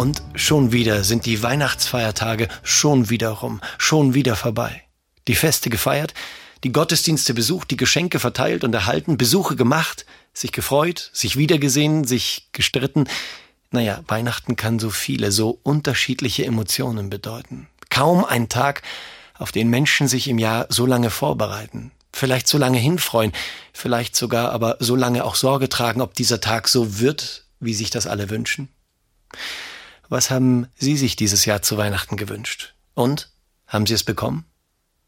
Und schon wieder sind die Weihnachtsfeiertage schon wieder rum, schon wieder vorbei. Die Feste gefeiert, die Gottesdienste besucht, die Geschenke verteilt und erhalten, Besuche gemacht, sich gefreut, sich wiedergesehen, sich gestritten. Naja, Weihnachten kann so viele, so unterschiedliche Emotionen bedeuten. Kaum ein Tag, auf den Menschen sich im Jahr so lange vorbereiten, vielleicht so lange hinfreuen, vielleicht sogar aber so lange auch Sorge tragen, ob dieser Tag so wird, wie sich das alle wünschen. Was haben Sie sich dieses Jahr zu Weihnachten gewünscht? Und? Haben Sie es bekommen?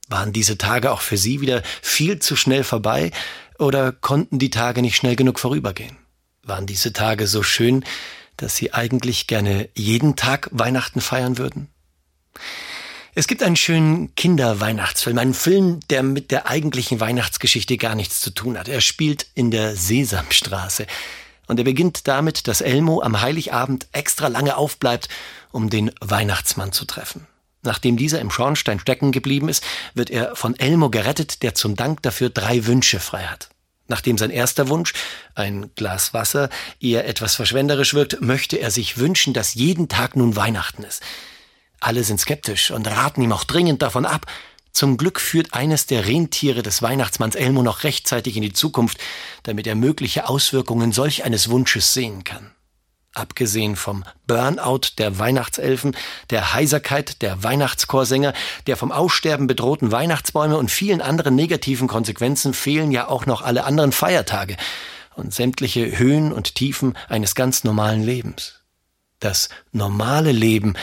Waren diese Tage auch für Sie wieder viel zu schnell vorbei oder konnten die Tage nicht schnell genug vorübergehen? Waren diese Tage so schön, dass Sie eigentlich gerne jeden Tag Weihnachten feiern würden? Es gibt einen schönen Kinderweihnachtsfilm, einen Film, der mit der eigentlichen Weihnachtsgeschichte gar nichts zu tun hat. Er spielt in der Sesamstraße. Und er beginnt damit, dass Elmo am Heiligabend extra lange aufbleibt, um den Weihnachtsmann zu treffen. Nachdem dieser im Schornstein stecken geblieben ist, wird er von Elmo gerettet, der zum Dank dafür drei Wünsche frei hat. Nachdem sein erster Wunsch, ein Glas Wasser, eher etwas verschwenderisch wirkt, möchte er sich wünschen, dass jeden Tag nun Weihnachten ist. Alle sind skeptisch und raten ihm auch dringend davon ab, zum Glück führt eines der Rentiere des Weihnachtsmanns Elmo noch rechtzeitig in die Zukunft, damit er mögliche Auswirkungen solch eines Wunsches sehen kann. Abgesehen vom Burnout der Weihnachtselfen, der Heiserkeit der Weihnachtschorsänger, der vom Aussterben bedrohten Weihnachtsbäume und vielen anderen negativen Konsequenzen fehlen ja auch noch alle anderen Feiertage und sämtliche Höhen und Tiefen eines ganz normalen Lebens. Das normale Leben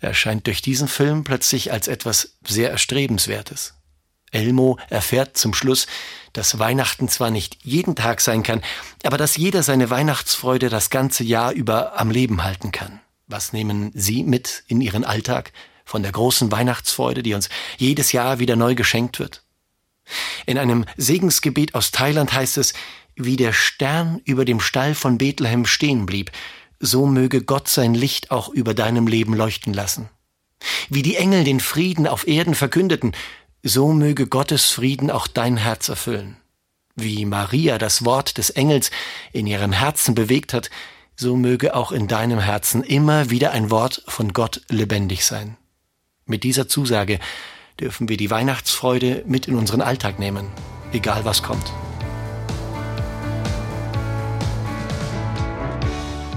erscheint durch diesen Film plötzlich als etwas sehr Erstrebenswertes. Elmo erfährt zum Schluss, dass Weihnachten zwar nicht jeden Tag sein kann, aber dass jeder seine Weihnachtsfreude das ganze Jahr über am Leben halten kann. Was nehmen Sie mit in Ihren Alltag von der großen Weihnachtsfreude, die uns jedes Jahr wieder neu geschenkt wird? In einem Segensgebet aus Thailand heißt es, wie der Stern über dem Stall von Bethlehem stehen blieb, so möge Gott sein Licht auch über deinem Leben leuchten lassen. Wie die Engel den Frieden auf Erden verkündeten, so möge Gottes Frieden auch dein Herz erfüllen. Wie Maria das Wort des Engels in ihrem Herzen bewegt hat, so möge auch in deinem Herzen immer wieder ein Wort von Gott lebendig sein. Mit dieser Zusage dürfen wir die Weihnachtsfreude mit in unseren Alltag nehmen, egal was kommt.